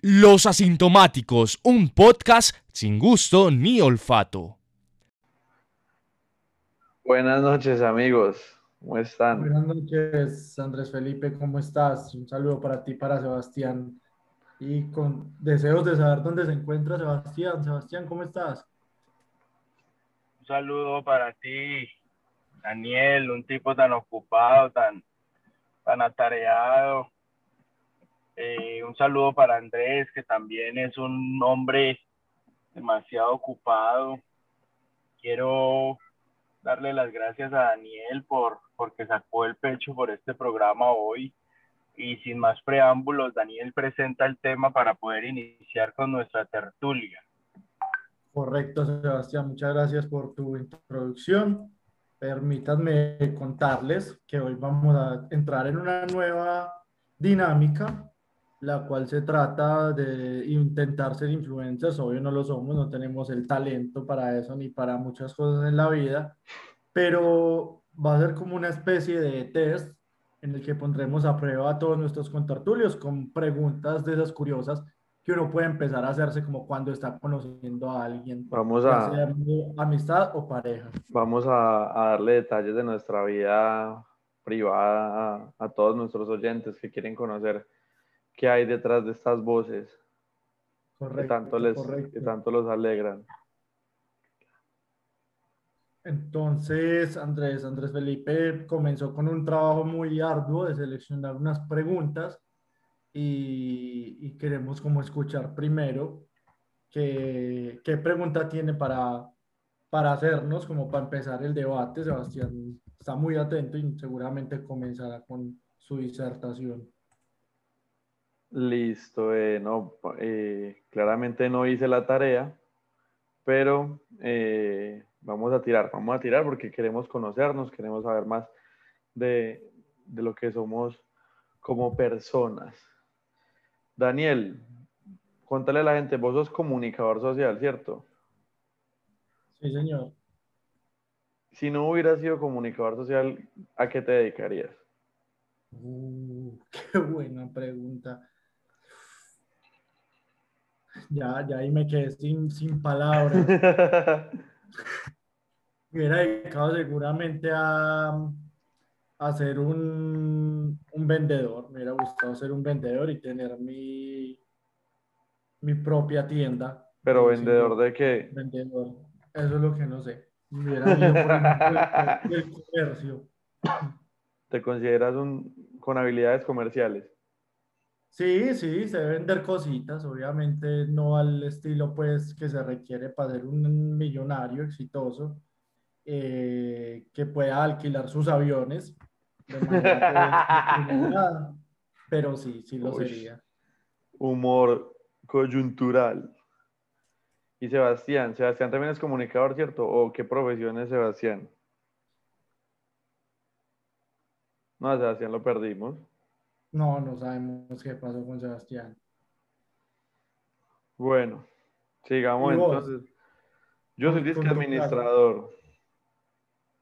Los Asintomáticos, un podcast sin gusto ni olfato. Buenas noches amigos, ¿cómo están? Buenas noches Andrés Felipe, ¿cómo estás? Un saludo para ti, para Sebastián. Y con deseos de saber dónde se encuentra Sebastián. Sebastián, ¿cómo estás? Un saludo para ti, Daniel, un tipo tan ocupado, tan, tan atareado eh, un saludo para Andrés, que también es un hombre demasiado ocupado. Quiero darle las gracias a Daniel por porque sacó el pecho por este programa hoy. Y sin más preámbulos, Daniel presenta el tema para poder iniciar con nuestra tertulia. Correcto, Sebastián. Muchas gracias por tu introducción. Permítanme contarles que hoy vamos a entrar en una nueva dinámica la cual se trata de intentar ser influencers. Obvio no lo somos, no tenemos el talento para eso ni para muchas cosas en la vida, pero va a ser como una especie de test en el que pondremos a prueba a todos nuestros contertulios con preguntas de esas curiosas que uno puede empezar a hacerse como cuando está conociendo a alguien. Vamos a... amistad o pareja. Vamos a, darle detalles de nuestra vida privada a, a todos nuestros oyentes que quieren conocer qué hay detrás de estas voces correcto, que, tanto les, que tanto los alegran. Entonces, Andrés, Andrés Felipe comenzó con un trabajo muy arduo de seleccionar unas preguntas y, queremos como escuchar primero qué, qué pregunta tiene para, para hacernos, como para empezar el debate. Sebastián está muy atento y seguramente comenzará con su disertación. Listo, eh, no, eh, claramente no hice la tarea, pero eh, vamos a tirar, vamos a tirar porque queremos conocernos, queremos saber más de, de lo que somos como personas. Daniel, cuéntale a la gente, vos sos comunicador social, ¿cierto? Sí, señor. Si no hubieras sido comunicador social, ¿a qué te dedicarías? Uh, qué buena pregunta. Ya, ya ahí me quedé sin, sin palabras. me hubiera dedicado seguramente a, a ser un, un, vendedor. Me hubiera gustado ser un vendedor y tener mi, mi propia tienda. ¿Pero vendedor de qué? Vendedor. Eso es lo que no sé. Me hubiera ido por el comercio. ¿Te consideras un, con habilidades comerciales? Sí, sí, se vender cositas, obviamente no al estilo pues que se requiere para ser un millonario exitoso, eh, que pueda alquilar sus aviones, de manera, pero sí, sí lo sería. Humor coyuntural. Y Sebastián, Sebastián también es comunicador, ¿cierto? ¿O qué profesión es Sebastián? No, Sebastián lo perdimos. No, no sabemos qué pasó con Sebastián. Bueno, sigamos entonces. Yo soy disque administrador.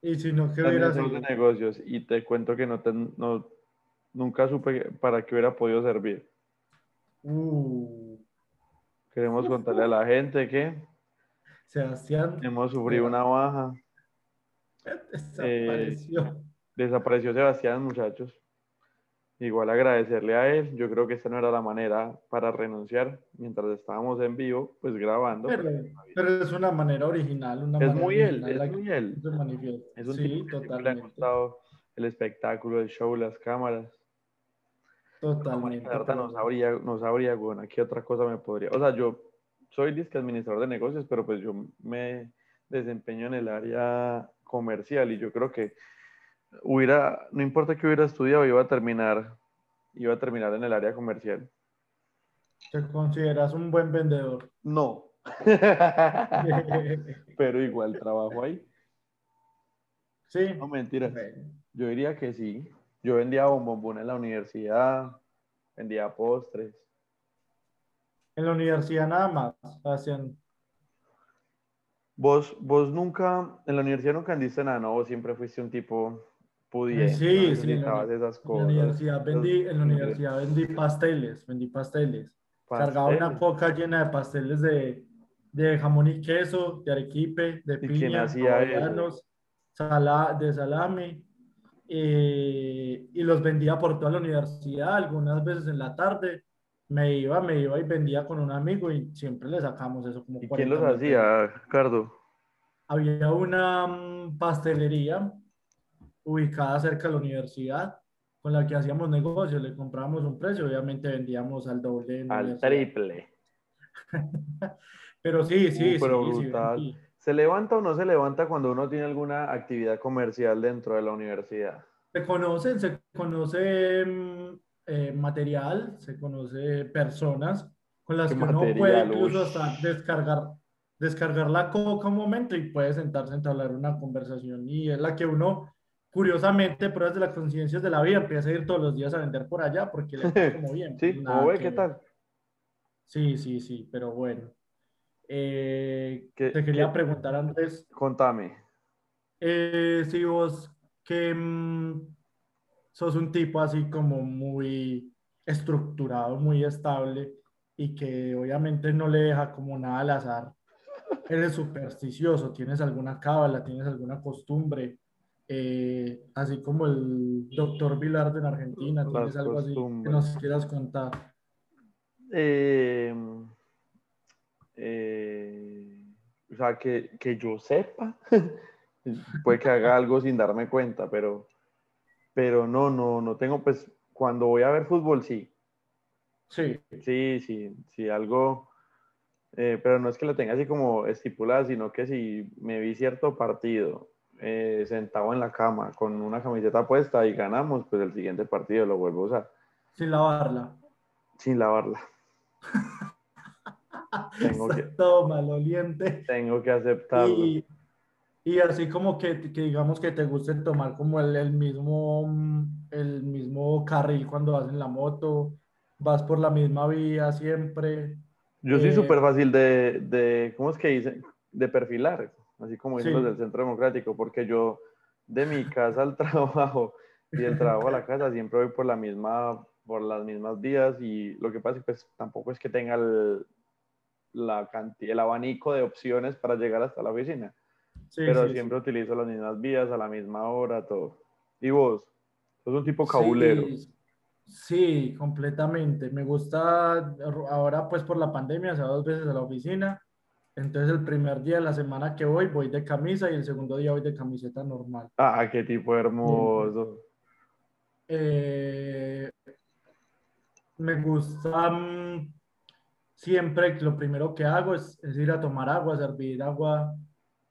Y si no, ¿qué hubiera de negocios y te cuento que no, no nunca supe para qué hubiera podido servir. Uh. Queremos contarle a la gente que Sebastián hemos sufrido una baja. Desapareció. Eh, desapareció Sebastián, muchachos. Igual agradecerle a él. Yo creo que esta no era la manera para renunciar mientras estábamos en vivo, pues grabando. Pero, es una manera original. Una es, muy él, es muy él, es un sí, totalmente. le ha gustado el espectáculo, el show, las cámaras. Totalmente. No, no sabría, no sabría, bueno, ¿qué otra cosa me podría? O sea, yo soy disque administrador de negocios, pero pues yo me desempeño en el área comercial y yo creo que hubiera, no importa que hubiera estudiado, iba a terminar, iba a terminar en el área comercial. ¿Te consideras un buen vendedor? No. Pero igual trabajo ahí. Sí. No mentiras. Yo diría que sí. Yo vendía bombón en la universidad, vendía postres. En la universidad nada más hacían. Vos, vos nunca, en la universidad nunca andiste nada, ¿no? Vos siempre fuiste un tipo sí, sí, en la, universidad vendí, en la universidad vendí pasteles, vendí pasteles. Cargaba una Pasteles. coca llena de pasteles de, de jamón y queso, de arequipe, de piña, sala- de salami. eh, y los vendía por toda la universidad, algunas veces en la tarde. Me iba, me iba y vendía con un amigo y siempre le sacamos eso como ¿Y quién 40 los hacía, Ricardo? Había una mm, pastelería ubicada cerca de la universidad con la que hacíamos negocios, le comprábamos un precio, obviamente vendíamos al doble. Al triple. Pero sí, sí, Uh, pero sí, sí, brutal. vendí. ¿Se levanta o no se levanta cuando uno tiene alguna actividad comercial dentro de la universidad? Se conocen, se conoce mm, eh, material, se conoce personas con las ¿Qué que uno material? puede incluso hasta descargar, descargar la coca un momento y puede sentarse a entablar una conversación y es la que uno, curiosamente, pruebas de las conciencias de la vida, empieza a ir todos los días a vender por allá porque le va como bien. Sí, ¿Qué tal? Sí, sí, sí, pero bueno. Eh, ¿Qué- te quería qué- preguntar antes, Contame. eh, si vos que mm, sos un tipo así como muy estructurado, muy estable y que obviamente no le deja como nada al azar. Eres supersticioso, tienes alguna cábala, tienes alguna costumbre, eh, así como el doctor Vilardo en Argentina, tienes algo así que nos quieras contar. Eh, eh, o sea, que, que yo sepa, puede que haga algo sin darme cuenta, pero, pero no, no, no tengo, pues, cuando voy a ver fútbol, sí, Sí, sí, sí, sí, algo, eh, pero no es que lo tenga así como estipulada, sino que si me vi cierto partido eh, sentado en la cama con una camiseta puesta y ganamos, pues el siguiente partido lo vuelvo a usar, sin lavarla. sin lavarla. Tengo que, Todo maloliente. tengo que aceptarlo. Y, y así como que, que digamos que te guste tomar como el, el mismo, el mismo carril cuando vas en la moto, vas por la misma vía siempre. Yo soy Eh, súper fácil de, de, ¿cómo es que dicen? De perfilar, así como dicen Sí. los del Centro Democrático, porque yo de mi casa al trabajo y del trabajo a la casa siempre voy por la misma, por las mismas vías y lo que pasa es que pues, tampoco es que tenga el, la cantidad, el abanico de opciones para llegar hasta la oficina, Sí, pero sí, siempre utilizo las mismas vías a la misma hora, todo. ¿Y vos? Sos un tipo cabulero. Sí, sí, completamente. Me gusta, ahora pues por la pandemia, o sea, dos veces a la oficina. Entonces el primer día de la semana que voy, voy de camisa y el segundo día voy de camiseta normal. Ah, qué tipo hermoso. Eh, me gusta mm, siempre, lo primero que hago es, es ir a tomar agua, a servir agua,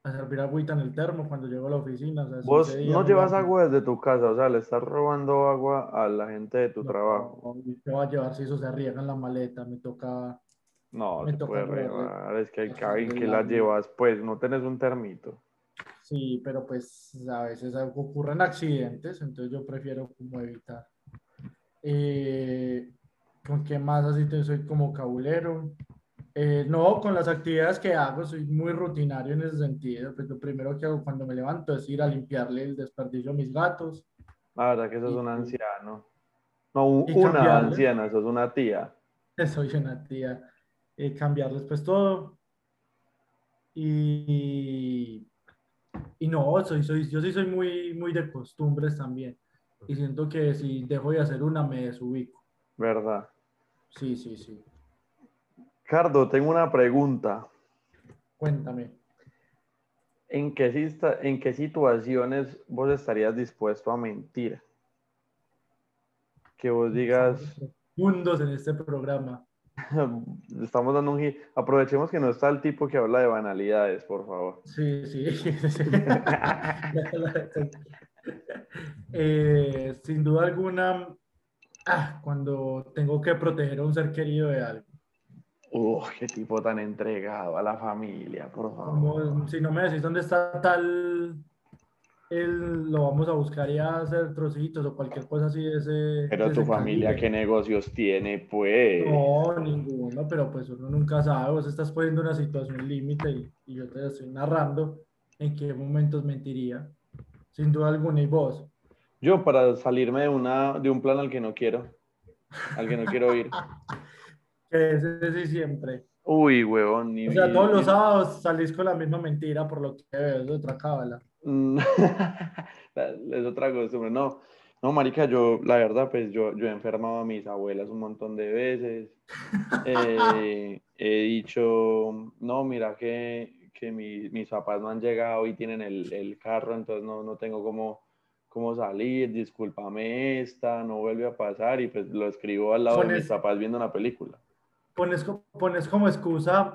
a servir agüita en el termo cuando llego a la oficina. o sea, Vos día no llevas agua desde tu casa, o sea, le estás robando agua a la gente de tu No, trabajo. ¿qué va a llevar si eso se riega en la maleta? Me toca... No, me se toca puede regar, es que hay Eso que es la la- llevas, pues, no tenés un termito. Sí, pero pues a veces ocurren accidentes, entonces yo prefiero como evitar. Eh, ¿con qué más así te soy como cabulero? Eh, no, con las actividades que hago soy muy rutinario en ese sentido. Pues lo primero que hago cuando me levanto es ir a limpiarle el desperdicio a mis gatos. La verdad que sos Y- un anciano. No, un- una anciana, sos una tía. Soy una tía. Eh, cambiarles pues todo. Y, y no, soy, soy, yo sí soy muy, muy de costumbres también. Y siento que si dejo de hacer una, me desubico. ¿Verdad? Sí, sí, sí. Cardo, tengo una pregunta. Cuéntame. ¿En qué, ¿En qué situaciones vos estarías dispuesto a mentir? Que vos digas, Mundos en este programa. estamos dando un. Aprovechemos que no está el tipo que habla de banalidades, por favor. Sí, sí. Eh, sin duda alguna, ah, cuando tengo que proteger a un ser querido de algo. Uf, qué tipo tan entregado a la familia, por favor. Como, si no me decís dónde está tal, él lo vamos a buscar y a hacer trocitos o cualquier cosa así de ese. Pero de tu ese familia. ¿qué negocios tiene, pues? No, ninguno, pero pues uno nunca sabe, vos estás poniendo una situación límite y, y yo te estoy narrando en qué momentos mentiría, sin duda alguna, y vos. Yo para salirme de, una, de un plan al que no quiero, al que no quiero ir. Que ese sí siempre. Uy, huevón. ni- O sea, todos los sábados salís con la misma mentira, por lo que veo, es otra cábala. Mm, es otra costumbre. No, no, marica, yo, la verdad, pues yo, yo he enfermado a mis abuelas un montón de veces. Eh, he dicho, no, mira que, que mi- mis papás no han llegado y tienen el, el carro, entonces no, no tengo cómo, cómo salir, discúlpame esta, no vuelve a pasar, y pues lo escribo al lado de mis papás viendo una película. Pones, pones como excusa,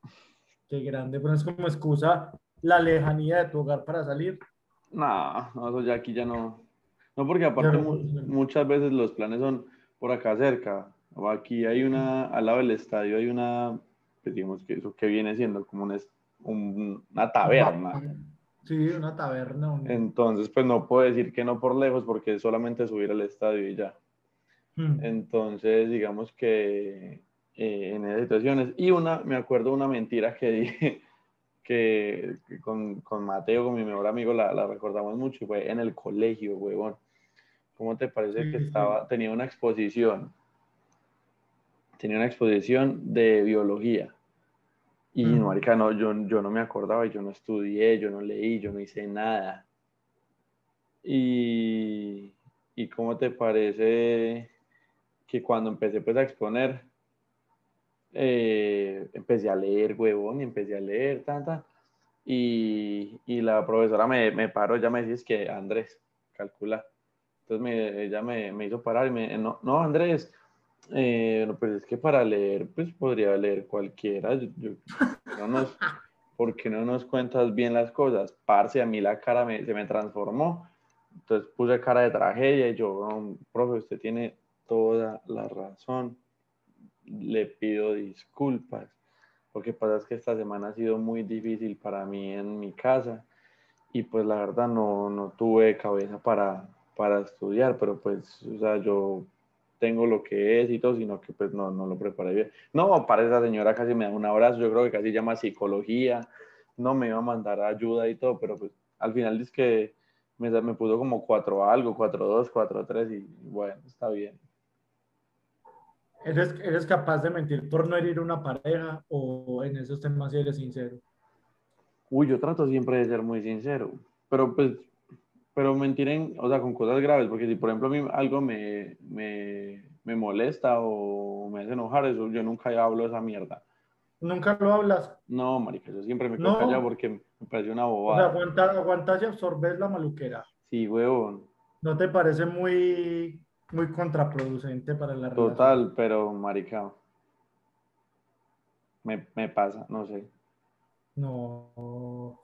qué grande, pones como excusa la lejanía de tu hogar para salir. No, no, eso ya aquí ya no. No, porque aparte no muchas veces los planes son por acá cerca. O aquí hay una, al lado del estadio hay una, pues digamos que eso que viene siendo como un es- un- una taberna. Sí, una taberna. un- Entonces, pues no puedo decir que no por lejos porque es solamente subir al estadio y ya. Mm. Entonces, digamos que eh, en esas situaciones. Y una, me acuerdo una mentira que dije que, con, con Mateo, con mi mejor amigo, la, la recordamos mucho, y fue en el colegio, huevón. ¿Cómo te parece que estaba, tenía una exposición? Tenía una exposición de biología. Y, Mm. marica, no, yo, yo no me acordaba, yo no estudié, yo no leí, yo no hice nada. Y, y ¿cómo te parece que cuando empecé pues a exponer, eh, empecé a leer, huevón, y empecé a leer, tanta, y, y la profesora me, me paró, ya me dice que Andrés, calcula. Entonces me, ella me, me hizo parar y me, no, no Andrés, eh, no, pues es que para leer, pues podría leer cualquiera. Yo, yo- no nos, ¿Por qué no nos cuentas bien las cosas? Parce, a mí la cara me- se me transformó. Entonces puse cara de tragedia y yo, "No, profe, usted tiene toda la razón. Le pido disculpas. Lo que pasa es que esta semana ha sido muy difícil para mí en mi casa y pues la verdad no, no tuve cabeza para, para estudiar, pero pues, o sea, yo tengo lo que es y todo, sino que pues no, no lo preparé bien. No, para esa señora casi me da un abrazo, yo creo que casi llama psicología, no me iba a mandar ayuda y todo, pero pues al final es que me, me puso como 4 algo, 4 2, 4 3 y bueno, está bien. ¿Eres, ¿Eres capaz de mentir por no herir una pareja o en esos temas eres sincero? Uy, yo trato siempre de ser muy sincero, pero pues, pero mentir en, o sea, con cosas graves, porque si por ejemplo a mí algo me, me, me molesta o me hace enojar, eso yo nunca hablo esa mierda. ¿Nunca lo hablas? No, marica, yo siempre me quedo No. callado porque me parece una O sea, bobada. aguantas, aguantas y absorbes la maluquera. Sí, huevón, ¿No te parece muy, muy contraproducente para la relación? total, pero marica, me, me pasa, no sé. No,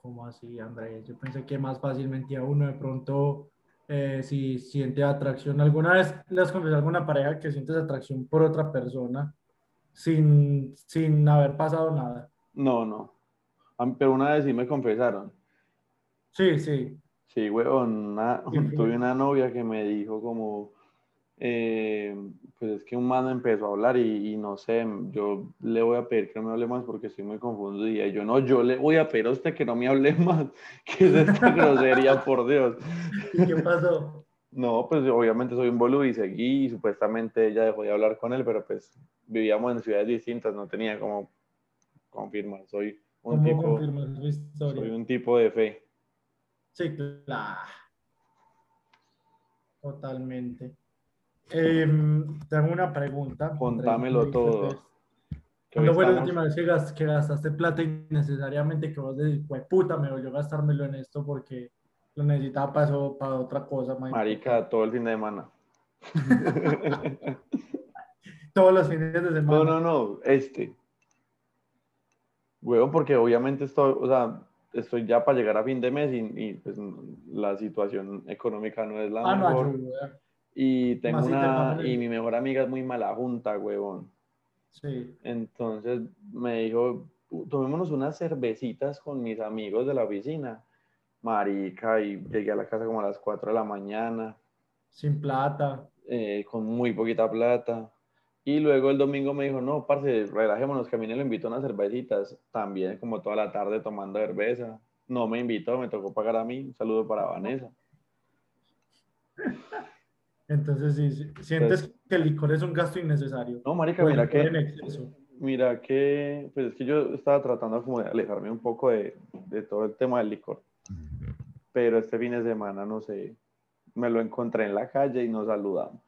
¿cómo así, Andrés? Yo pensé que más fácilmente a uno de pronto, eh, si siente atracción. ¿Alguna vez le has confesado a alguna pareja que sientes atracción por otra persona sin, sin haber pasado nada? No, no. Pero una vez sí me confesaron. Sí, sí. Sí, weón, una- ¿Qué fue? tuve una novia que me dijo como, eh, pues es que un man me empezó a hablar y, y no sé, yo le voy a pedir que no me hable más porque estoy muy confundido y yo no, yo le voy a pedir a usted que no me hable más, que es esta grosería, por Dios. ¿Y qué pasó? No, pues obviamente soy un boludo y seguí y supuestamente ella dejó de hablar con él, pero pues vivíamos en ciudades distintas, no tenía como confirmar, soy un ¿Cómo tipo, soy un tipo de fe. Sí, claro. Totalmente. Tengo una pregunta. Contámelo todo. ¿Cuándo fue la última vez que, gas- que gastaste plata innecesariamente que vos decís, "Jue puta, me voy a gastármelo en esto porque lo necesitaba para, eso- para otra cosa? más Marica, todo el fin de semana. importante"? Todos los fines de semana. No, no, no, este. Huevo, porque obviamente estoy, o sea, estoy ya para llegar a fin de mes y, y, pues la situación económica no es la Ah, no mejor. ayuda. Y tengo Más una, y mi mejor amiga es muy mala junta, huevón. Sí. Entonces me dijo, tomémonos unas cervecitas con mis amigos de la oficina. Marica, y llegué a la casa como a las 4 de la mañana. Sin plata. eh, con muy poquita plata. Y luego el domingo me dijo, no, parce, relajémonos, que a mí me lo invitó a unas cervecitas. También como toda la tarde tomando cerveza. No me invitó, me tocó pagar a mí. Un saludo para Vanessa. Entonces, sí, sientes Pues- que el licor es un gasto innecesario. No, marica, mira que... Mira que, pues es que yo estaba tratando como de alejarme un poco de, de todo el tema del licor. Pero este fin de semana, no sé, me lo encontré en la calle y nos saludamos.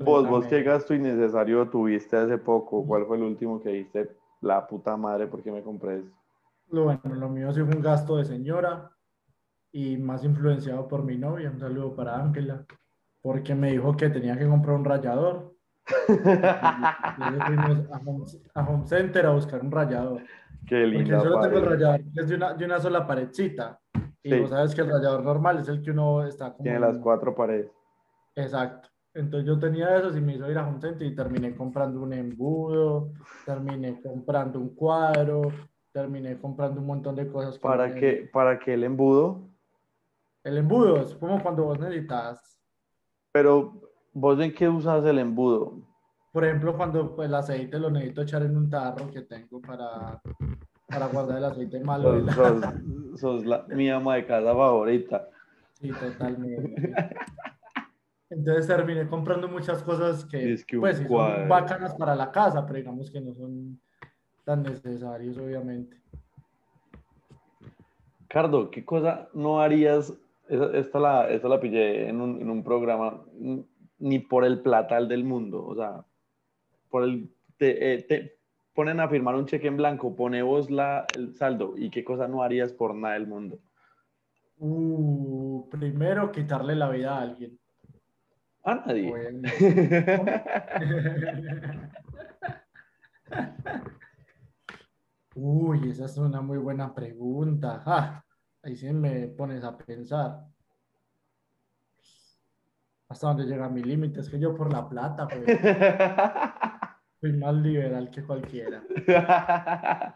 Vos, vos, ¿qué gasto innecesario tuviste hace poco? ¿Cuál fue el último que diste? La puta madre, ¿por qué me compré eso? Bueno, lo mío sí fue un gasto de señora y más influenciado por mi novia. Un saludo para Ángela, porque me dijo que tenía que comprar un rallador. Entonces fuimos a Home, a Home Center a buscar un rallador. Qué Porque linda yo solo tengo el que es de una, de una sola paredcita. Y Sí. vos sabes que el rallador normal es el que uno está como... Tiene en- las cuatro paredes. Exacto. Entonces yo tenía esos y me hizo ir a Home Center y terminé comprando un embudo, terminé comprando un cuadro, terminé comprando un montón de cosas. que ¿Para qué, ¿Para qué el embudo? El embudo es como cuando vos necesitas, Pero, ¿vos en qué usas el embudo? por ejemplo, cuando el aceite lo necesito echar en un tarro que tengo para, para guardar el aceite malo. Sos, la- sos- sos la, mi ama de casa favorita. Sí, totalmente. Entonces terminé comprando muchas cosas que, Es que pues, sí son bacanas para la casa, pero digamos que no son tan necesarios, obviamente. Cardo, ¿qué cosa no harías? Esta, la, esta la pillé en un, en un programa, ni por el platal del mundo. O sea, por el. Te, eh, te ponen a firmar un cheque en blanco, pone vos la, el saldo. ¿Y qué cosa no harías por nada del mundo? Uh, primero, quitarle la vida a alguien. A nadie. Uy, esa es una muy buena pregunta. Ah, ahí sí me pones a pensar. ¿Hasta dónde llega mi límite? Es que yo por la plata, pues, soy más liberal que cualquiera.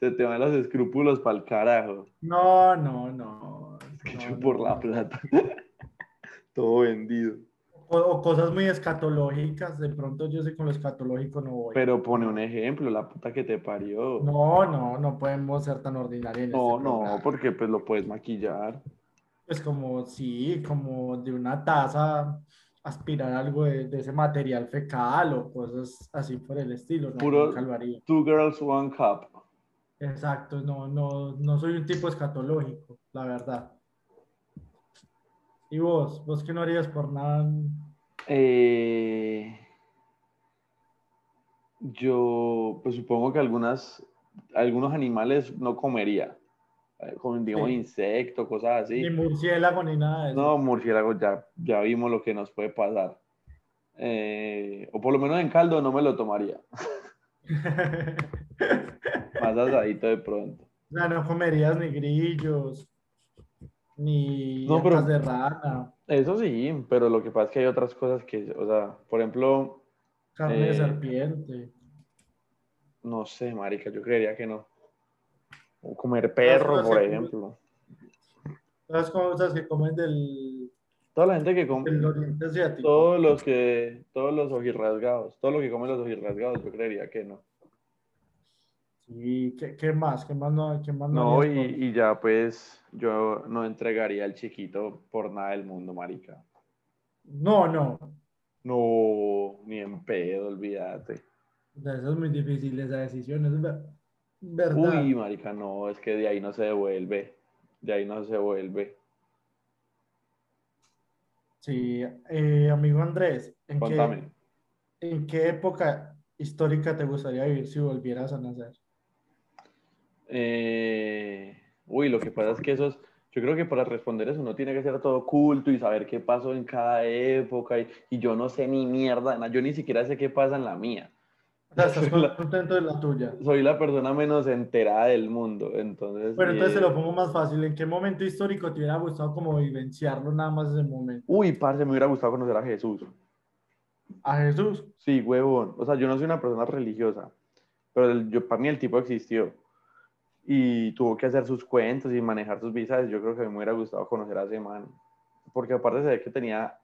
Se te van los escrúpulos para el carajo. No, no, no. Es que no, yo no, por no. la plata. Todo vendido. O, o cosas muy escatológicas. De pronto yo sé con lo escatológico no voy. Pero pone un ejemplo, la puta que te parió. No, no, no podemos ser tan ordinarios. No, este no, programa. porque pues lo puedes maquillar. Pues como, sí, como de una taza aspirar algo de, de ese material fecal o cosas así por el estilo. No, Puro-. Two girls, one cup. Exacto, no, no, no soy un tipo escatológico, la verdad. ¿Y vos? ¿Vos qué no harías por nada? Eh, yo, pues supongo que algunas, algunos animales no comería. Eh, Como digamos Sí. insectos, cosas así. Ni murciélago ni nada de eso. No, murciélago, ya, ya vimos lo que nos puede pasar. Eh, o por lo menos en caldo no me lo tomaría. Más asadito de pronto. O sea, no comerías ni grillos, ni No, pero- de rana, Eso sí, pero lo que pasa es que hay otras cosas que, o sea, por ejemplo, carne Eh, de serpiente. no sé, marica, yo creería que no. O comer perro, por ejemplo. Las cosas que comen del, Toda la gente que come, del oriente asiático. todos los que, todos los ojirrasgados, todo lo que comen los ojirrasgados, yo creería que no. Sí, ¿qué, qué más? ¿Qué más no, qué más No, y, por- y ya pues yo no entregaría al chiquito por nada del mundo, marica. No, no. No, ni en pedo, olvídate. Eso es muy difícil, esa decisión. Es ver- verdad. Uy, marica, no, es que de ahí no se devuelve. De ahí no se devuelve. Sí, eh, amigo Andrés, ¿en qué. ¿en qué época histórica te gustaría vivir si volvieras a nacer? Eh, uy, lo que pasa es que eso es, yo creo que para responder eso uno tiene que ser todo culto y saber qué pasó en cada época y, y yo no sé ni mierda, na- yo ni siquiera sé qué pasa en la mía. O sea, estás La- contento de la tuya. Soy la persona menos enterada del mundo, entonces... Bueno, entonces eh, te lo pongo más fácil. ¿En qué momento histórico te hubiera gustado como vivenciarlo nada más ese momento? Uy, parce, me hubiera gustado conocer a Jesús. A Jesús. Sí, huevón. O sea, yo no soy una persona religiosa, pero el- yo, para mí el tipo existió. Y tuvo que hacer sus cuentos y manejar sus visas. Yo creo que me hubiera gustado conocer a ese man. Porque aparte se ve que tenía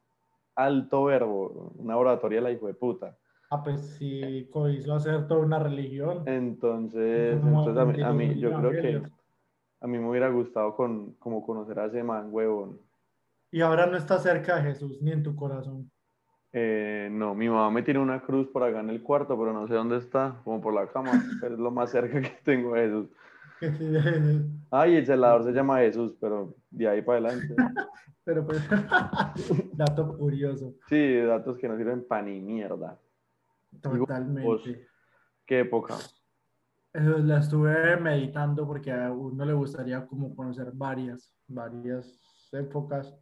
alto verbo, una oratoria la hijo de puta. Ah, pues sí, hizo hacer toda una religión. Entonces, Como entonces a mí, a mí- yo creo que a mí me hubiera gustado con, como conocer a ese man, huevón. Y ahora no está cerca de Jesús ni en tu corazón. Eh, no, mi mamá me tiene una cruz por acá en el cuarto, pero no sé dónde está, como por la cama, pero es lo más cerca que tengo de Jesús. Ay, el celador se llama Jesús, pero de ahí para adelante. Pero pues, dato curioso. Sí, datos que no sirven para ni mierda. Totalmente. ¿Qué época? Eso la estuve meditando porque a uno le gustaría como conocer varias, varias épocas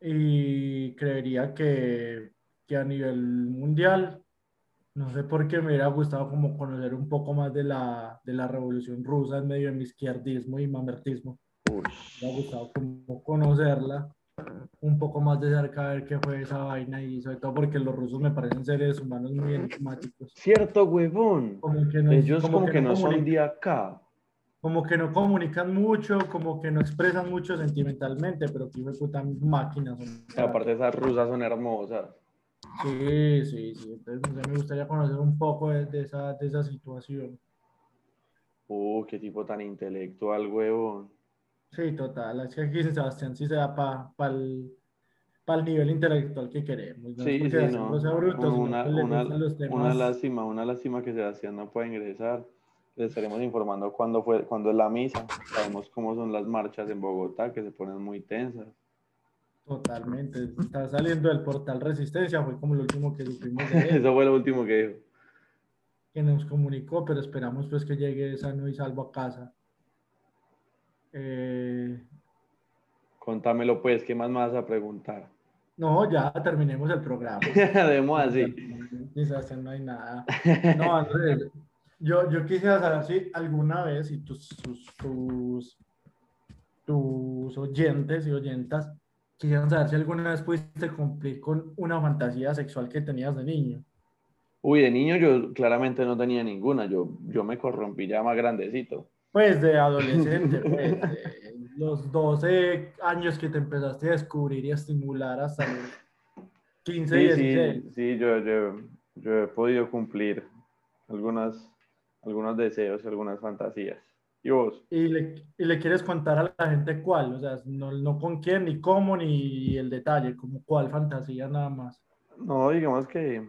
y creería que, que a nivel mundial, no sé por qué me hubiera gustado como conocer un poco más de la, de la revolución rusa en medio de mi izquierdismo y mamertismo. Me ha gustado como conocerla un poco más de cerca, a ver qué fue esa vaina y sobre todo porque los rusos me parecen seres humanos muy enigmáticos. Cierto, huevón. Como que no, Ellos como, que, no, son de acá. Como que no comunican mucho, como que no expresan mucho sentimentalmente, pero que puta máquinas. aparte esas rusas son hermosas. Sí, sí, sí. Entonces me gustaría conocer un poco de, de, esa, de esa situación. Uh, qué tipo tan intelectual, huevón. Sí, total. Es que aquí Sebastián sí se da para el, el nivel intelectual que queremos. Sí, sí, no. una, una, lástima, una lástima que Sebastián no pueda ingresar. Le estaremos informando cuándo, fue, cuándo es la misa. Sabemos cómo son las marchas en Bogotá, que se ponen muy tensas. Totalmente. Está saliendo del portal Resistencia, fue como lo último que supimos. Eso fue lo último que dijo. Que nos comunicó, pero esperamos pues que llegue sano y salvo a casa. Eh, Contámelo pues, ¿qué más me vas a preguntar? No, ya terminemos el programa. Demos así. no hay nada. No, Andrés, yo, yo quisiera saber si alguna vez, y tus, tus, tus, oyentes y oyentas quisieran saber si alguna vez pudiste cumplir con una fantasía sexual que tenías de niño. Uy, de niño yo claramente no tenía ninguna, yo, yo me corrompí ya más grandecito. Pues de adolescente, pues, los 12 años que te empezaste a descubrir y a estimular hasta los 15, sí, 16. Sí, sí yo, yo, yo, he podido cumplir algunas, algunos deseos, algunas fantasías. ¿Y vos? ¿Y le, ¿Y le, quieres contar a la gente cuál? O sea, no, no con quién, ni cómo, ni el detalle, como cuál fantasía nada más. No, digamos que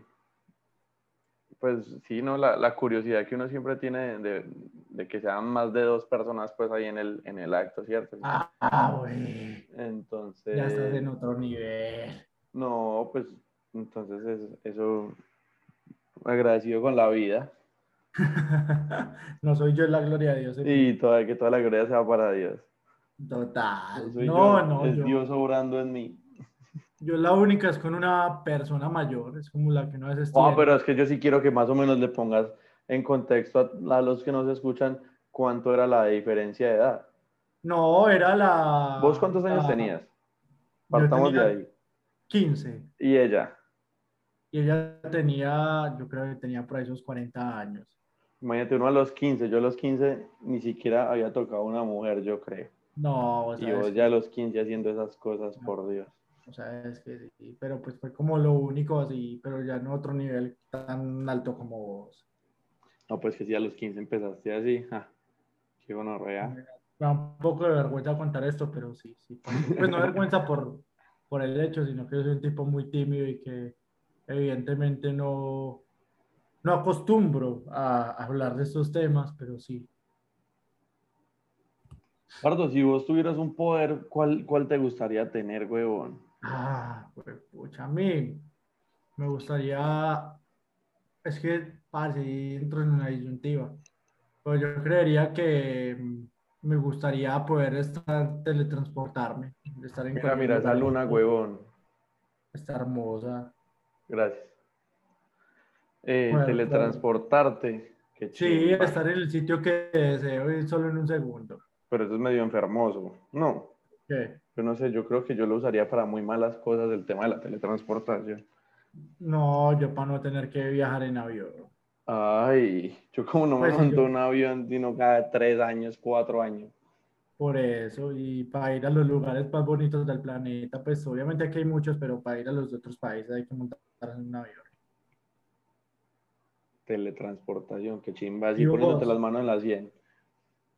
pues sí, ¿no? La, la, curiosidad que uno siempre tiene de, de, que sean más de dos personas pues ahí en el, en el acto, ¿cierto? Ah, güey. Entonces... Ya estás en otro nivel. No, pues entonces eso, agradecido con la vida. no soy yo la gloria de Dios. Y toda, que toda la gloria sea para Dios. Total. No, no. Es Dios obrando en mí. Yo la única es con una persona mayor, es como la que no es Ah, pero es que yo sí quiero que más o menos le pongas en contexto a, los que nos escuchan cuánto era la diferencia de edad. No, era la... ¿Vos cuántos años tenías? Partamos de ahí. 15. ¿Y ella? Y ella tenía, yo creo que tenía por ahí esos 40 años. Imagínate, uno a los 15, yo a los 15 ni siquiera había tocado a una mujer, yo creo. No, o sea, Y vos ya a los 15 haciendo esas cosas, por Dios. O sea, es que sí, pero pues fue como lo único así, pero ya en otro nivel tan alto como vos. No, pues que si a los 15 empezaste así, ja, qué bueno, rea. Me da un poco de vergüenza contar esto, pero sí, sí. Pues no vergüenza por, por el hecho, sino que yo soy un tipo muy tímido y que evidentemente no, no acostumbro a, hablar de estos temas, pero sí. Pardo, si vos tuvieras un poder, ¿cuál, cuál te gustaría tener, huevón? Ah, pues, pucha, a mí me gustaría, es que, si entro en una disyuntiva, pero yo creería que mm, me gustaría poder estar, teletransportarme, estar en Mira, mira, esa luna, huevón. Está hermosa. Gracias. Eh, teletransportarte. Qué sí, estar en el sitio que deseo y solo en un segundo. Pero eso es medio enfermoso, ¿no? ¿Qué? Yo no sé, yo creo que yo lo usaría para muy malas cosas el tema de la teletransportación. No, yo para no tener que viajar en avión. Ay, yo como no me pues monto un avión, sino cada tres años, cuatro años. Por eso, y para ir a los lugares más bonitos del planeta, pues obviamente aquí hay muchos, pero para ir a los otros países hay que montar en un avión. Teletransportación, qué chimba, así poniéndote las manos en la sien.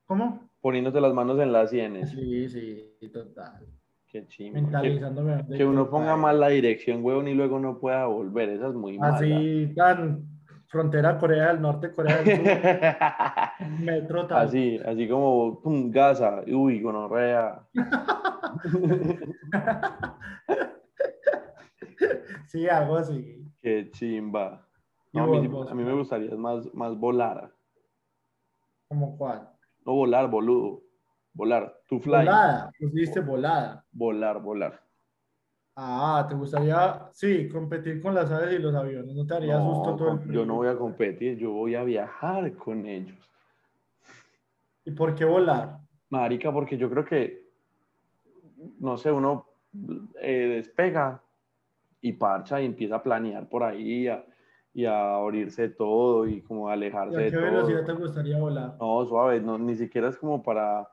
¿Cómo? Poniéndote las manos en las sienes. Sí, sí, total. Qué chimba. Que, mentalizándome. que uno ponga mal la dirección, huevón, y luego no pueda volver. Esa es muy mala. Así tan frontera Corea del Norte, Corea del Sur, metro tal. Así, así como pum, Gaza, uy, gonorrea. Sí, algo así. Qué chimba. ¿Y No, a, mí, vos, sí- vos, a mí me gustaría más, más volar. ¿Como cuál? No volar, boludo. Volar. To fly. Volada, pusiste volada. Volar, volar. Ah, ¿te gustaría, sí, competir con las aves y los aviones? ¿No te haría No, susto todo el yo no voy a competir, yo voy a viajar con ellos. ¿Y por qué volar? Marica, porque yo creo que, no sé, uno eh, despega y parcha y empieza a planear por ahí a- y a abrirse todo y como a ¿Y alejarse a de qué velocidad todo. te gustaría volar? No, suave, no, ni siquiera es como para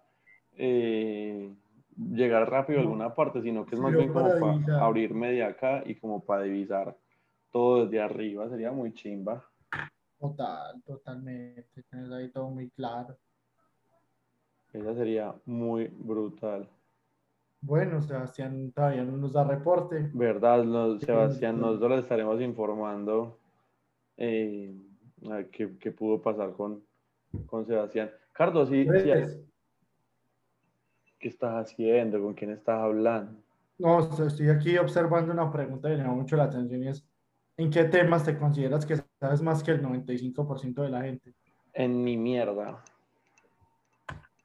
eh, llegar rápido a alguna parte, sino que es más bien como para divisar. abrirme de acá y como para divisar todo desde arriba, sería muy chimba. Total, totalmente. Tienes ahí todo muy claro. Esa sería muy brutal. Bueno, Sebastián todavía no nos da reporte. ¿Verdad, Sebastián? Nosotros les estaremos informando eh, qué pudo pasar con, con Sebastián. Carlos, ¿sí, sí, Pues, ¿qué estás haciendo? ¿Con quién estás hablando? No, estoy aquí observando una pregunta que me llama mucho la atención y es, ¿en qué temas te consideras que sabes más que el 95% de la gente? En mi mierda.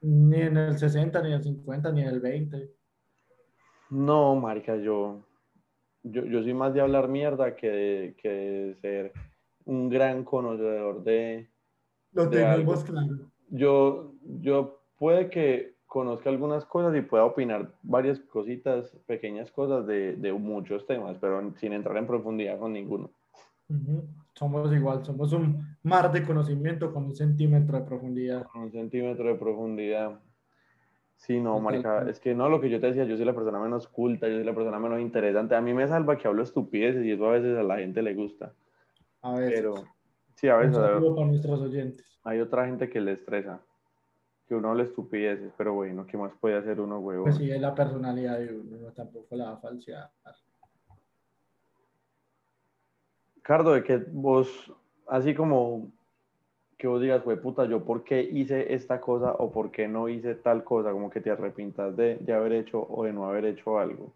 Ni en el 60, ni en el 50, ni en el 20. No, marica, yo, yo, yo soy más de hablar mierda que de, que de ser un gran conocedor de... Lo De algo. tenemos claro. Yo, yo puede que conozca algunas cosas y pueda opinar varias cositas, pequeñas cosas de, de muchos temas, pero sin entrar en profundidad con ninguno. Ujú. Somos igual, somos un mar de conocimiento con un centímetro de profundidad. Con un centímetro de profundidad. Sí, no, marica, es que no, lo que yo te decía, yo soy la persona menos culta, yo soy la persona menos interesante. A mí me salva que hablo estupideces y eso a veces a la gente le gusta. A veces. Pero sí, a veces a- saludo para nuestros oyentes. hay otra gente que le estresa, que uno habla estupideces, pero bueno, ¿qué más puede hacer uno, huevo? Pues sí, es la personalidad de uno, uno tampoco la va a falsear. Cardo, de que vos, así como que vos digas, güey, puta, yo por qué hice esta cosa o por qué no hice tal cosa, como que te arrepintas de, de haber hecho o de no haber hecho algo.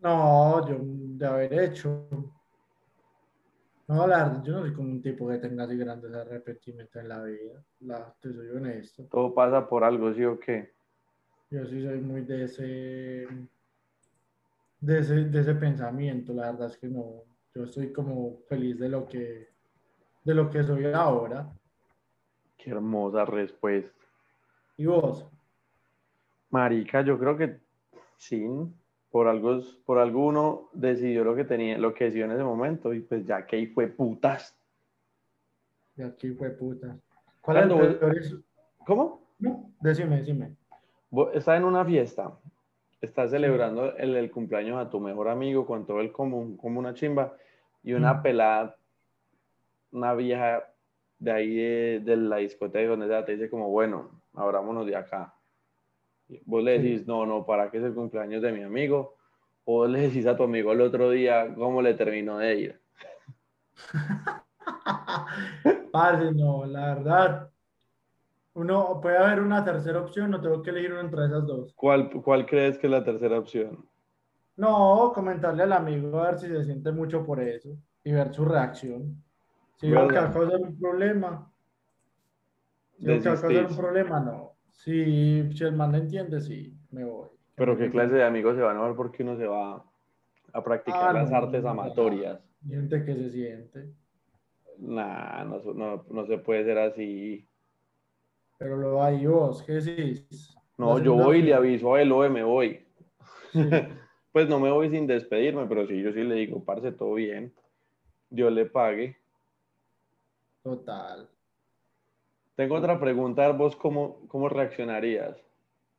No, yo de haber hecho. No, la verdad, yo no soy como un tipo que tenga así grandes arrepentimientos en la vida. La, te soy honesto. Todo pasa por algo, ¿sí o qué? Yo sí soy muy de ese, de ese, de ese pensamiento. La verdad es que no. Yo estoy como feliz de lo que, de lo que soy ahora. Qué hermosa respuesta. ¿Y vos? Marica, yo creo que sí, por algo, por algo uno decidió lo que tenía, lo que decidió en ese momento, y pues ya que ahí fue putas. De aquí fue puta. ¿Cuál es vos- ¿Cómo? No, decime, decime. Estás en una fiesta, estás celebrando el, el cumpleaños a tu mejor amigo con todo el común, como una chimba, y una Mm. pelada, una vieja de ahí de, de la discoteca donde te dice como, bueno, abrámonos de acá. Vos le decís, no, no, ¿para qué es el cumpleaños de mi amigo? O vos le decís a tu amigo el otro día cómo le terminó de ir. Parce, no, la verdad. Uno puede haber una tercera opción, no tengo que elegir una entre esas dos. ¿Cuál, cuál crees que es la tercera opción? No, comentarle al amigo a ver si se siente mucho por eso y ver su reacción. Si veo que va a ¿Verdad? causar un problema, si veo que va a causar un problema, no. Si, si el man entiende, sí, me voy. Pero qué clase de amigos se van a ver porque uno se va a practicar Ah, las no, artes no, amatorias. Gente que se siente. Nah, no, no, no se puede ser así. Pero lo hay vos, ¿qué decís? No, yo voy y le aviso a él, oye, me voy. Sí. Pues no me voy sin despedirme, pero sí, yo sí le digo, parce, todo bien. Dios le pague. Total. Tengo otra pregunta, vos cómo, cómo reaccionarías.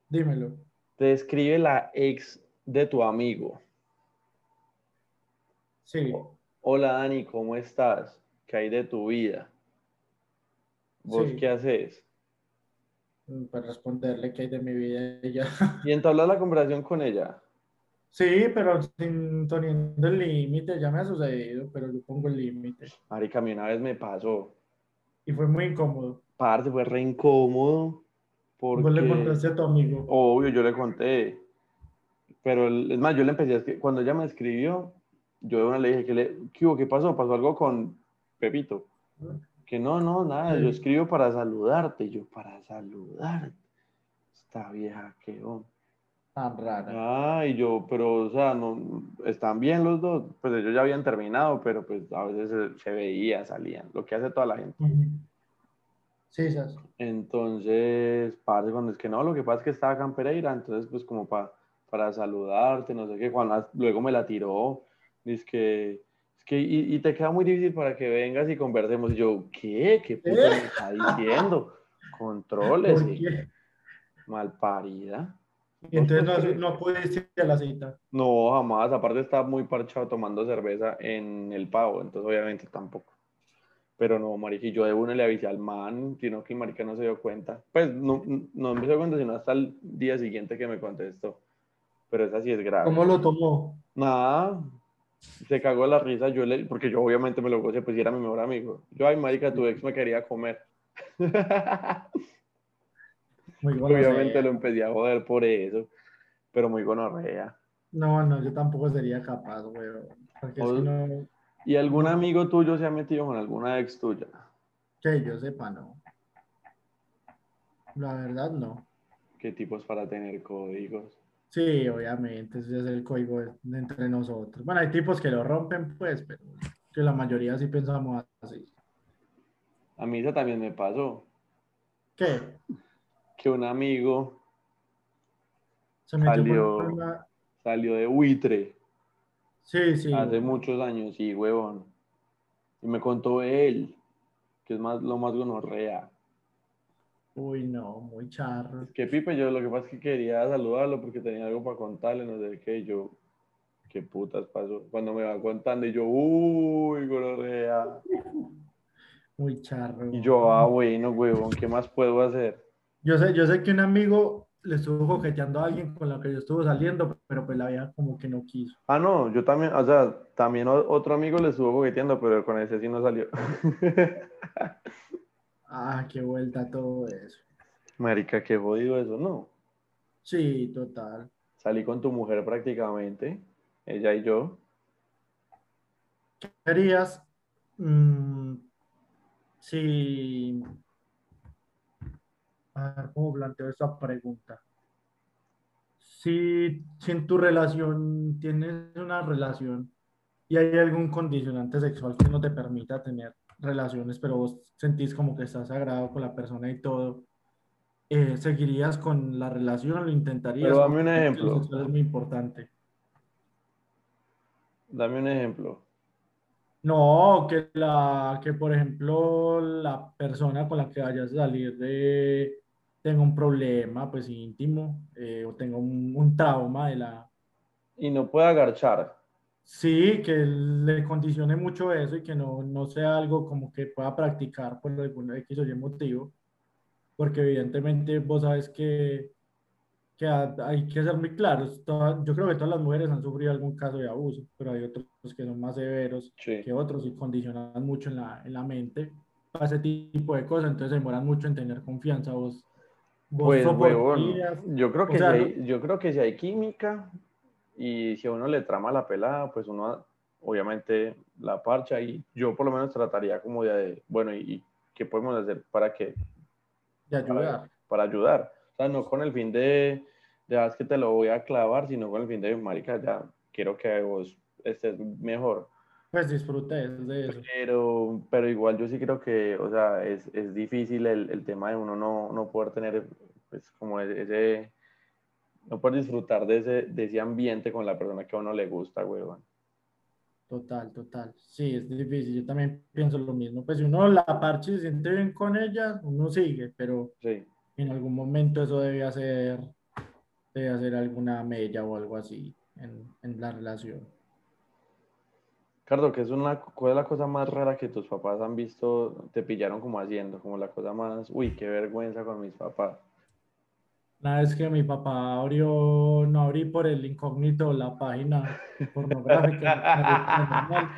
Dímelo. Te escribe la ex de tu amigo. Sí. Hola Dani, ¿cómo estás? ¿Qué hay de tu vida? ¿Vos Sí. qué haces? pues responderle qué hay de mi vida y ya. ¿Y entablas la conversación con ella? Sí, pero sin poniendo el límite, ya me ha sucedido, pero yo pongo el límite. Marica, a mí una vez me pasó. Y fue muy incómodo. Parce, fue re incómodo. Porque... Vos le contaste a tu amigo. Obvio, yo le conté. Pero el- es más, yo le empecé a escribir. Cuando ella me escribió, yo de una le dije, ¿qué, le, ¿qué, hubo? ¿Qué pasó? ¿Pasó algo con Pepito? Que no, no, nada, yo Sí. escribo para saludarte. Yo, para saludarte. Esta vieja, qué onda. Tan rara. Ah, y yo, pero, o sea, no, están bien los dos. Pues ellos ya habían terminado, pero pues a veces se, se veían, salían, lo que hace toda la gente. Ujú. Sí, esas. Entonces, parce, cuando es que no, lo que pasa es que estaba acá en Pereira, entonces, pues, como pa- para saludarte, no sé qué, Juan luego me la tiró, dice que, es que, y, y te queda muy difícil para que vengas y conversemos. Y yo, ¿qué? ¿Qué puta me está diciendo? Controles, ¿Por qué? malparida. Y entonces no, no pudiste ir a la cita. No, jamás. Aparte estaba muy parchado tomando cerveza en el pavo, entonces obviamente tampoco. Pero no, marica, yo de uno le avisé al man, sino que marica no se dio cuenta. Pues no, no me dio cuenta, sino hasta el día siguiente que me contestó. Pero esa sí es grave. ¿Cómo lo tomó? Nada, se cagó la risa, yo le, porque yo obviamente me lo gocé, pues era mi mejor amigo. Yo, ay, marica, tu ex me quería comer. Muy obviamente lo empecé a joder por eso, pero muy gonorrea. No, no, yo tampoco sería capaz, güey. Porque O- que no, ¿Y algún amigo tuyo se ha metido con alguna ex tuya? que yo sepa, no. La verdad, no. ¿Qué tipos para tener códigos? Sí, obviamente, ese es el código de- entre nosotros. Bueno, hay tipos que lo rompen, pues, pero que la mayoría sí pensamos así. A mí eso también me pasó, ¿Qué? que un amigo Se metió Salió. una... salió de buitre Sí, sí. hace muchos años, sí, huevón. Y me contó él, que es más, lo más gonorrea. Uy, no, muy charro. Que Pipe, yo lo que pasa es que quería saludarlo porque tenía algo para contarle, no sé qué, yo, qué putas pasó. Cuando me va contando, y yo, uy, gonorrea. Muy charro. Y yo, ah, bueno, huevón, ¿qué más puedo hacer? Yo sé, yo sé que un amigo le estuvo coqueteando a alguien con la que yo estuve saliendo, pero pues la vieja como que no quiso. Ah, no, yo también, o sea, también otro amigo le estuvo coqueteando, pero con ese sí no salió. Ah, qué vuelta todo eso. Marica, qué jodido eso, ¿no? Sí, total. Salí con tu mujer prácticamente, ella y yo. ¿Qué harías mm, si... A ver, ¿cómo planteo esta pregunta? Si, si en tu relación tienes una relación y hay algún condicionante sexual que no te permita tener relaciones, pero vos sentís como que estás sagrado con la persona y todo, eh, ¿seguirías con la relación? ¿Lo intentarías? Pero dame un ejemplo. es muy importante. Dame un ejemplo. No, que la, que por ejemplo la persona con la que vayas a salir de tenga un problema pues íntimo eh, o tenga un, un trauma de la Y no puede agarchar. sí, que le condicione mucho eso y que no, no sea algo como que pueda practicar por algún X o Y motivo, porque evidentemente vos sabes que, que ha- hay que ser muy claros. Toda- yo creo que todas las mujeres han sufrido algún caso de abuso, pero hay otros que son más severos Sí. que otros y condicionan mucho en la, en la mente para ese tipo de cosas, entonces demoran mucho en tener confianza. Vos Pues, huevón, yo creo o que sea, si hay, yo creo que si hay química y si a uno le trama la pelada, pues uno obviamente la parcha y yo por lo menos trataría como de, bueno, ¿y, y qué podemos hacer para que de ayudar. para ayudar. O sea, no con el fin de, de "Ah, es que te lo voy a clavar, sino con el fin de, marica, ya quiero que vos estés mejor. Pues disfrutes de eso. Pero, pero igual yo sí creo que, o sea, es, es difícil el, el tema de uno no, no poder tener, pues, como ese, ese- no poder disfrutar de ese, de ese ambiente con la persona que a uno le gusta, weón. Total, total. Sí, es difícil. Yo también pienso lo mismo. Pues si uno la parche y se siente bien con ella, uno sigue, pero Sí. en algún momento eso debe hacer, debe hacer alguna mella o algo así en, en la relación. Ricardo, ¿qué es una, cuál es la cosa más rara que tus papás han visto, te pillaron como haciendo? Como la cosa más, uy, qué vergüenza con mis papás. Una vez que mi papá abrió, no abrí por el incógnito la página pornográfica.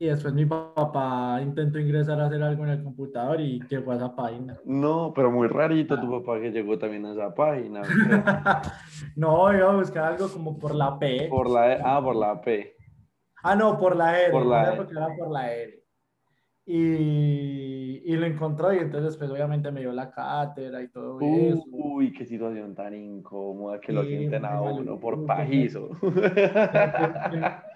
y después mi papá intentó ingresar a hacer algo en el computador y llegó a esa página. No, pero muy rarito tu papá que llegó también a esa página. no, iba a buscar algo como por la P. Por la, e, ah, por la P. Ah, no, por la R. Por la E. Era por la R. Y, y, lo encontró y entonces pues obviamente me dio la cátedra y todo eso. Uy, qué situación tan incómoda que lo sienten a uno por pajizo.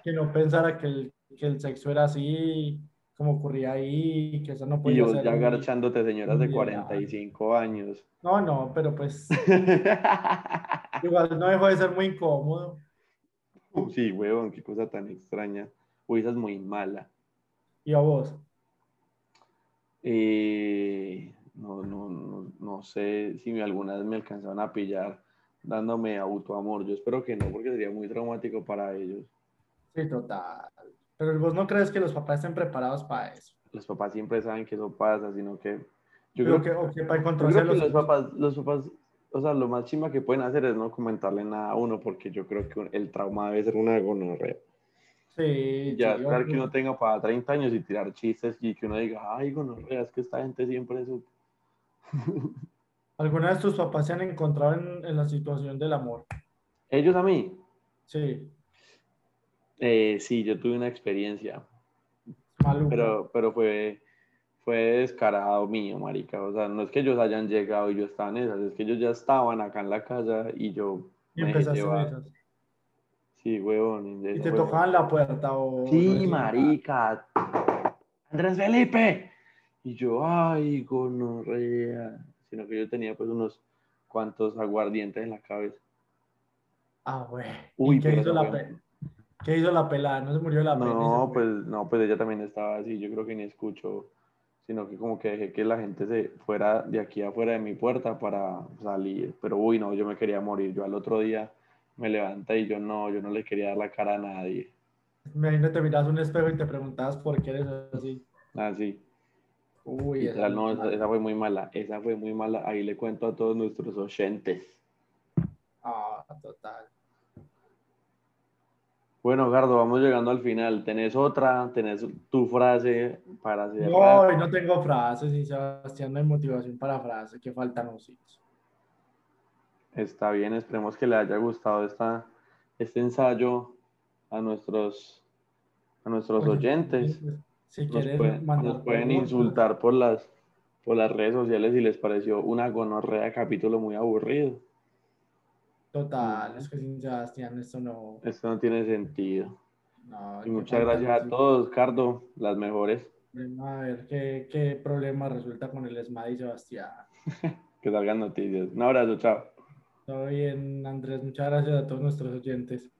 Que, no pensara que el, que el, sexo era así, como ocurría ahí, que eso no podía y yo ya agarchándote señoras de 45 años. No, no, pero pues igual no dejó de ser muy incómodo. Sí, huevón, qué cosa tan extraña. Uy, esa es muy mala. ¿Y a vos? Eh, no, no, no, no, sé si alguna vez me alcanzaron a pillar dándome autoamor. Yo espero que no, porque sería muy traumático para ellos. Sí, total. Pero vos no crees que los papás estén preparados para eso. Los papás siempre saben que eso pasa, sino que yo creo que, para encontrarse los, los papás, los papás, o sea, lo más chima que pueden hacer es no comentarle nada a uno, porque yo creo que el trauma debe ser una gonorrea. Sí, ya claro que uno tenga para 30 años y tirar chistes y que uno diga, ay, bueno, es que esta gente siempre es... ¿Alguna vez tus papás se han encontrado en, en la situación del amor? ¿Ellos a mí? Sí. Eh, sí, yo tuve una experiencia. Pero, pero fue, fue descarado mío, marica. O sea, no es que ellos hayan llegado y yo estaba en esas, es que ellos ya estaban acá en la casa y yo... Y empezaste Sí, huevón. ¿Y te tocaban la puerta o...? Sí, marica. Andrés Felipe. Y yo, ay, gonorrea. Sino que yo tenía pues unos cuantos aguardientes en la cabeza. Ah, güey. Uy, qué hizo, la ¿Qué hizo la pelada? ¿No se murió la pelada? No, pues, no, pues ella también estaba así. Yo creo que ni escucho. Sino que como que dejé que la gente se fuera de aquí afuera de mi puerta para salir. Pero uy, no, yo me quería morir. Yo al otro día me levanta y yo no, yo no le quería dar la cara a nadie. Imagínate, miras un espejo y te preguntabas por qué eres así. Ah, sí. Uy, esa, no, esa, fue muy mala, esa fue muy mala. Ahí le cuento a todos nuestros oyentes. Ah, total. Bueno, Gardo, vamos llegando al final. ¿Tenés otra? ¿Tenés tu frase para hacer? No, no tengo frases, y Sebastián, no hay motivación para frases, que faltan los hijos. Está bien, esperemos que le haya gustado esta, este ensayo a nuestros, a nuestros oyentes. Si nos, nos pueden insultar por las, por las redes sociales si les pareció una gonorrea capítulo muy aburrido. Total, es que sin Sebastián esto no... Esto no tiene sentido. y muchas gracias a todos, Cardo, las mejores. A ver qué, qué problema resulta con el ESMAD y Sebastián. que salgan noticias. Un abrazo, chao. Todo bien, Andrés. Muchas gracias a todos nuestros oyentes.